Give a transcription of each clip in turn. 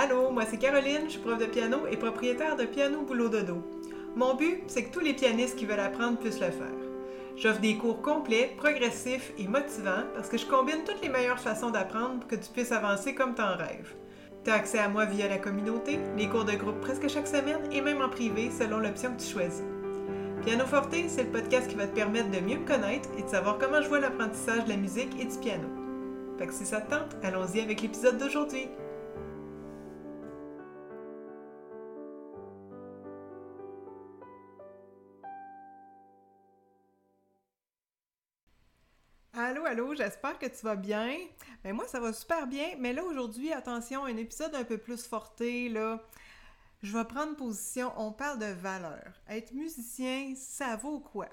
Allô, moi c'est Caroline, je suis prof de piano et propriétaire de Piano Boulot Dodo. Mon but, c'est que tous les pianistes qui veulent apprendre puissent le faire. J'offre des cours complets, progressifs et motivants parce que je combine toutes les meilleures façons d'apprendre pour que tu puisses avancer comme t'en rêves. Tu as accès à moi via la communauté, les cours de groupe presque chaque semaine et même en privé selon l'option que tu choisis. Piano Forte, c'est le podcast qui va te permettre de mieux me connaître et de savoir comment je vois l'apprentissage de la musique et du piano. Fait que si ça te tente, allons-y avec l'épisode d'aujourd'hui. Allô, allô, j'espère que tu vas bien. Ben moi, ça va super bien, mais là, aujourd'hui, attention, un épisode un peu plus forté, là. Je vais prendre position, on parle de valeur. Être musicien, ça vaut quoi?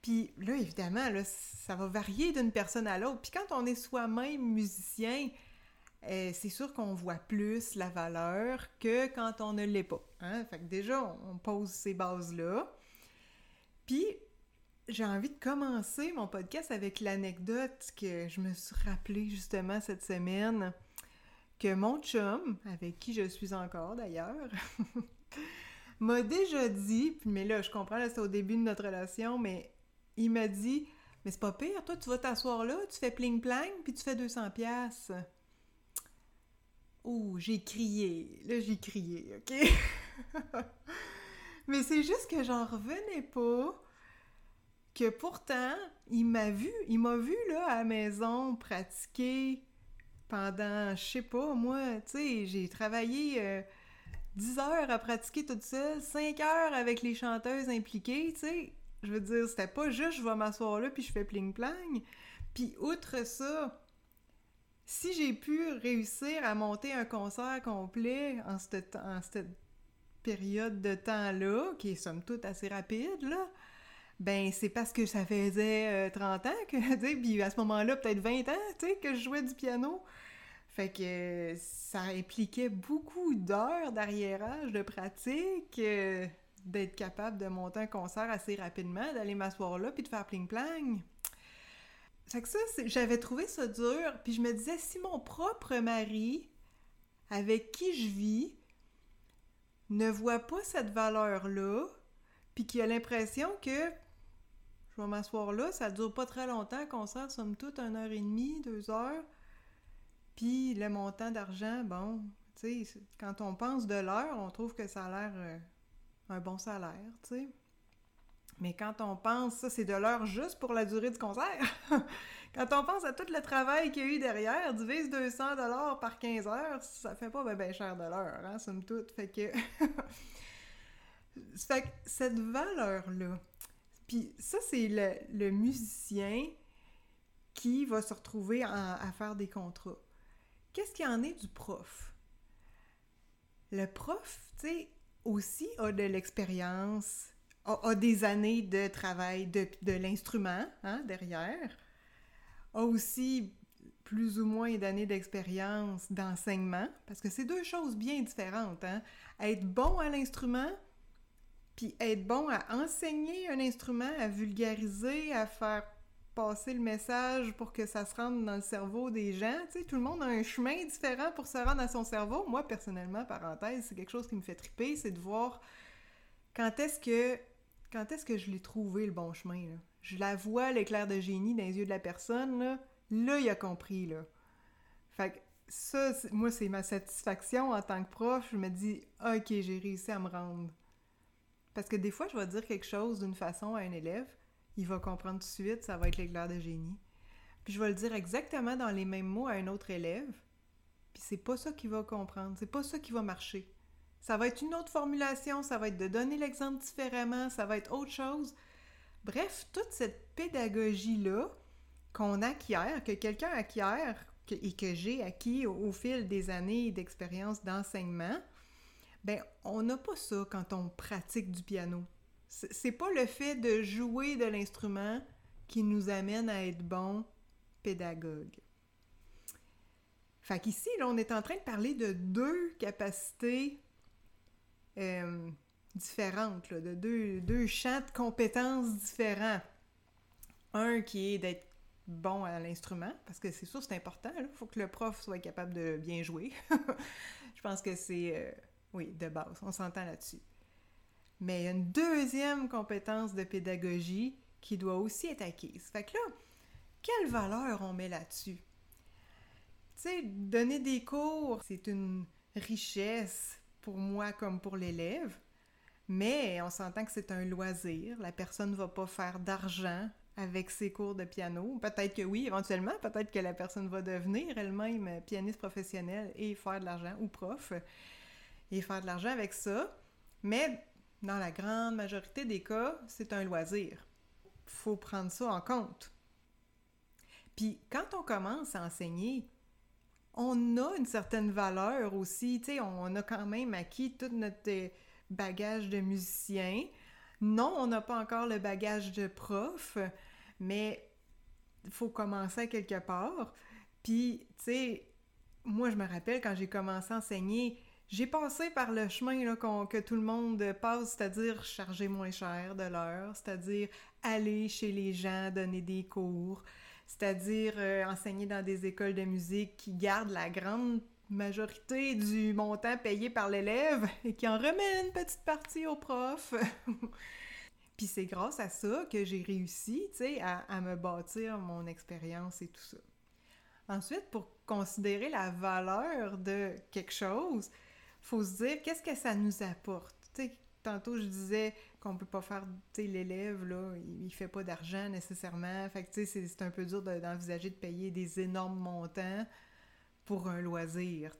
Puis là, évidemment, là, ça va varier d'une personne à l'autre. Puis quand on est soi-même musicien, euh, c'est sûr qu'on voit plus la valeur que quand on ne l'est pas. Hein? Fait que déjà, on pose ces bases-là. Puis, j'ai envie de commencer mon podcast avec l'anecdote que je me suis rappelée justement cette semaine que mon chum, avec qui je suis encore d'ailleurs, m'a déjà dit, mais là je comprends, là c'est au début de notre relation, mais il m'a dit Mais c'est pas pire, toi tu vas t'asseoir là, tu fais pling plang, puis tu fais 200 pièces. Oh, j'ai crié. Là, j'ai crié, OK? mais c'est juste que j'en revenais pas que pourtant, il m'a vu, il m'a vu là à la maison pratiquer pendant, je sais pas, moi, tu sais, j'ai travaillé 10 euh, heures à pratiquer toute seule, 5 heures avec les chanteuses impliquées, tu sais. Je veux dire, c'était pas juste je vais m'asseoir là puis je fais pling-plang. Puis outre ça, si j'ai pu réussir à monter un concert complet en cette, en cette période de temps-là, qui est somme toute assez rapide, là, ben c'est parce que ça faisait 30 euh, ans que, tu à ce moment-là, peut-être 20 ans, tu sais, que je jouais du piano. Fait que ça impliquait beaucoup d'heures d'arriérage, de pratique, euh, d'être capable de monter un concert assez rapidement, d'aller m'asseoir là, puis de faire pling-plang. Fait que ça, j'avais trouvé ça dur, puis je me disais, si mon propre mari, avec qui je vis, ne voit pas cette valeur-là, puis qui a l'impression que je vais m'asseoir là, ça dure pas très longtemps, concert, somme toute, une heure et demie, deux heures. Puis le montant d'argent, bon, tu sais, quand on pense de l'heure, on trouve que ça a l'air euh, un bon salaire, tu sais. Mais quand on pense, ça c'est de l'heure juste pour la durée du concert. quand on pense à tout le travail qu'il y a eu derrière, divise 200 dollars par 15 heures, ça fait pas bien cher de l'heure, hein, somme toute. Fait que... fait que cette valeur-là, puis ça, c'est le, musicien qui va se retrouver à faire des contrats. Qu'est-ce qu'il en est du prof? Le prof, tu sais, aussi a de l'expérience, a, des années de travail de, l'instrument hein, derrière, a aussi plus ou moins d'années d'expérience d'enseignement, parce que c'est deux choses bien différentes. Hein? Être bon à l'instrument, puis être bon à enseigner un instrument, à vulgariser, à faire passer le message pour que ça se rende dans le cerveau des gens. Tu sais, tout le monde a un chemin différent pour se rendre à son cerveau. Moi, personnellement, parenthèse, c'est quelque chose qui me fait triper, c'est de voir quand est-ce que quand est-ce que je l'ai trouvé le bon chemin. Je la vois, l'éclair de génie dans les yeux de la personne, là, là il a compris. Là. Fait que ça, moi, c'est ma satisfaction en tant que prof. Je me dis, OK, j'ai réussi à me rendre. Parce que des fois, je vais dire quelque chose d'une façon à un élève, il va comprendre tout de suite, ça va être l'éclair de génie. Puis je vais le dire exactement dans les mêmes mots à un autre élève, puis c'est pas ça qu'il va comprendre, c'est pas ça qui va marcher. Ça va être une autre formulation, ça va être de donner l'exemple différemment, ça va être autre chose. Bref, toute cette pédagogie-là qu'on acquiert, que quelqu'un acquiert et que j'ai acquis au fil des années d'expérience d'enseignement, ben on n'a pas ça quand on pratique du piano. C'est pas le fait de jouer de l'instrument qui nous amène à être bon pédagogue. Fait qu'ici, là, on est en train de parler de deux capacités euh, différentes, de deux, deux champs de compétences différents. Un qui est d'être bon à l'instrument, parce que c'est sûr, c'est important. Il faut que le prof soit capable de bien jouer. Je pense que c'est, euh, oui, de base. On s'entend là-dessus. Mais il y a une deuxième compétence de pédagogie qui doit aussi être acquise. Fait que là, quelle valeur on met là-dessus? Tu sais, donner des cours, c'est une richesse pour moi comme pour l'élève, mais on s'entend que c'est un loisir. La personne ne va pas faire d'argent avec ses cours de piano. Peut-être que oui, éventuellement, peut-être que la personne va devenir elle-même pianiste professionnelle et faire de l'argent, ou prof, et faire de l'argent avec ça. Mais dans la grande majorité des cas, c'est un loisir. Faut prendre ça en compte. Puis quand on commence à enseigner, on a une certaine valeur aussi. Tu sais, on a quand même acquis tout notre bagage de musicien. Non, on n'a pas encore le bagage de prof, mais il faut commencer quelque part. Puis, tu sais, moi, je me rappelle quand j'ai commencé à enseigner, j'ai passé par le chemin là, que tout le monde passe, c'est-à-dire charger moins cher de l'heure, c'est-à-dire aller chez les gens, donner des cours, c'est-à-dire euh, enseigner dans des écoles de musique qui gardent la grande majorité du montant payé par l'élève et qui en remet une petite partie au prof. Puis c'est grâce à ça que j'ai réussi, à, à, me bâtir mon expérience et tout ça. Ensuite, pour considérer la valeur de quelque chose, faut se dire qu'est-ce que ça nous apporte? Tantôt je disais qu'on peut pas faire, l'élève, là, il, fait pas d'argent nécessairement. Fait que, c'est un peu dur d'envisager de, payer des énormes montants pour un loisir.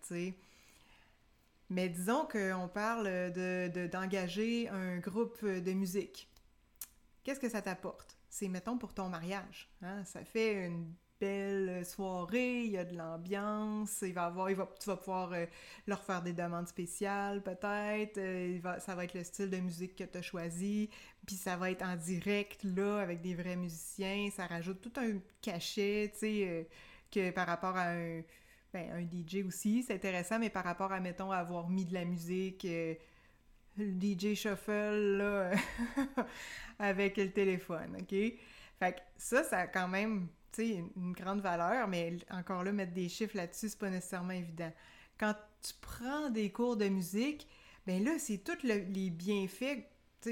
Mais disons qu'on parle de, d'engager un groupe de musique. Qu'est-ce que ça t'apporte? C'est, mettons, pour ton mariage. Hein? Ça fait une belle soirée, il y a de l'ambiance, il va avoir, tu vas pouvoir euh, leur faire des demandes spéciales peut-être, euh, ça va être le style de musique que tu as choisi, puis ça va être en direct là avec des vrais musiciens, ça rajoute tout un cachet, tu sais, euh, que par rapport à un, ben, un DJ aussi, c'est intéressant, mais par rapport à, mettons, avoir mis de la musique, le DJ Shuffle là, avec le téléphone, ok? Fait que ça, ça a quand même une grande valeur, mais encore là, mettre des chiffres là-dessus, c'est pas nécessairement évident. Quand tu prends des cours de musique, ben là, c'est tous les bienfaits,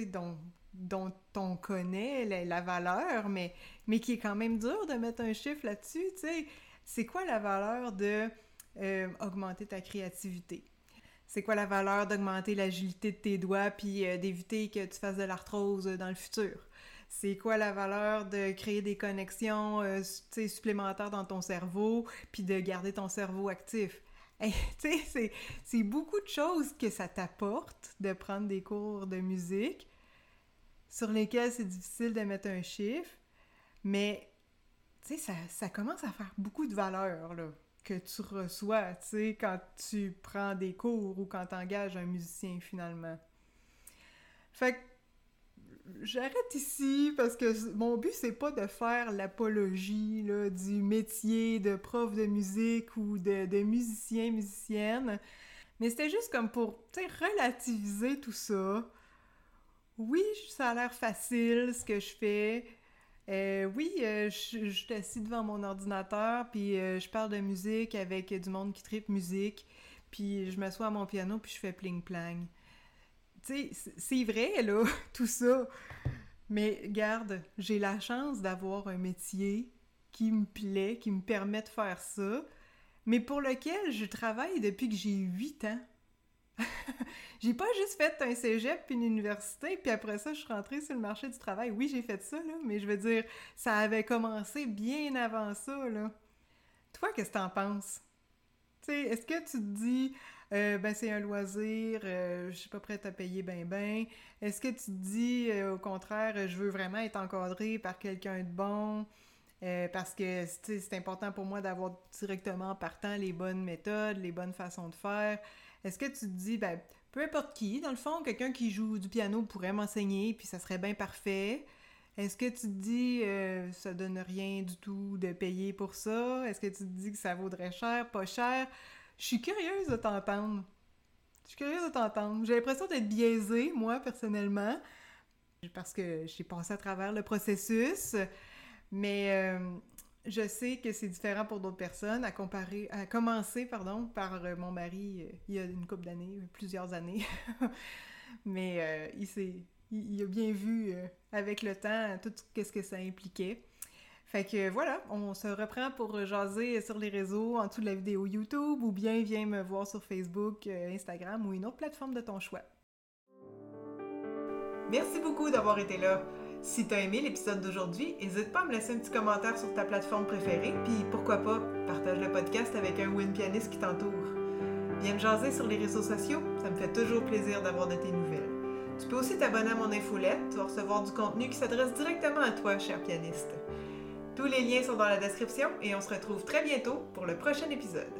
dont, dont on connaît la, valeur, mais, mais qui est quand même dur de mettre un chiffre là-dessus. C'est quoi la valeur de euh, augmenter ta créativité? C'est quoi la valeur d'augmenter l'agilité de tes doigts puis euh, d'éviter que tu fasses de l'arthrose dans le futur? C'est quoi la valeur de créer des connexions euh, supplémentaires dans ton cerveau, puis de garder ton cerveau actif. c'est beaucoup de choses que ça t'apporte de prendre des cours de musique sur lesquels c'est difficile de mettre un chiffre, mais ça, ça commence à faire beaucoup de valeur là, que tu reçois quand tu prends des cours ou quand tu engages un musicien finalement. Fait que j'arrête ici parce que mon but c'est pas de faire l'apologie du métier de prof de musique ou de, musicien musicienne. Mais c'était juste comme pour relativiser tout ça. Oui ça a l'air facile ce que je fais. Euh, oui euh, je, suis assis devant mon ordinateur puis euh, je parle de musique avec du monde qui tripe musique puis je m'assois à mon piano puis je fais plang c'est vrai, là, tout ça. Mais garde, j'ai la chance d'avoir un métier qui me plaît, qui me permet de faire ça, mais pour lequel je travaille depuis que j'ai 8 ans. j'ai pas juste fait un cégep puis une université, puis après ça, je suis rentrée sur le marché du travail. Oui, j'ai fait ça, là, mais je veux dire, ça avait commencé bien avant ça, là. Toi, qu'est-ce que t'en penses? Tu sais, est-ce que tu te dis, euh, ben c'est un loisir, euh, je suis pas prête à payer ben ben. Est-ce que tu dis euh, au contraire, je veux vraiment être encadré par quelqu'un de bon? Parce que c'est important pour moi d'avoir directement partant les bonnes méthodes, les bonnes façons de faire. Est-ce que tu dis ben peu importe qui, dans le fond, quelqu'un qui joue du piano pourrait m'enseigner puis ça serait bien parfait. Est-ce que tu te dis ça donne rien du tout de payer pour ça? Est-ce que tu te dis que ça vaudrait cher, pas cher? Je suis curieuse de t'entendre. Je suis curieuse de t'entendre. J'ai l'impression d'être biaisée, moi, personnellement, parce que j'ai passé à travers le processus. Mais euh, je sais que c'est différent pour d'autres personnes, à comparer, à commencer, pardon, par euh, mon mari euh, il y a une couple d'années, plusieurs années. Mais il, s'est, il, a bien vu avec le temps tout ce que ça impliquait. Fait que voilà, on se reprend pour jaser sur les réseaux en dessous de la vidéo YouTube ou bien viens me voir sur Facebook, Instagram ou une autre plateforme de ton choix. Merci beaucoup d'avoir été là. Si t'as aimé l'épisode d'aujourd'hui, n'hésite pas à me laisser un petit commentaire sur ta plateforme préférée, puis pourquoi pas, partage le podcast avec un ou une pianiste qui t'entoure. Viens me jaser sur les réseaux sociaux, ça me fait toujours plaisir d'avoir de tes nouvelles. Tu peux aussi t'abonner à mon infolette, vas recevoir du contenu qui s'adresse directement à toi, cher pianiste. Tous les liens sont dans la description et on se retrouve très bientôt pour le prochain épisode.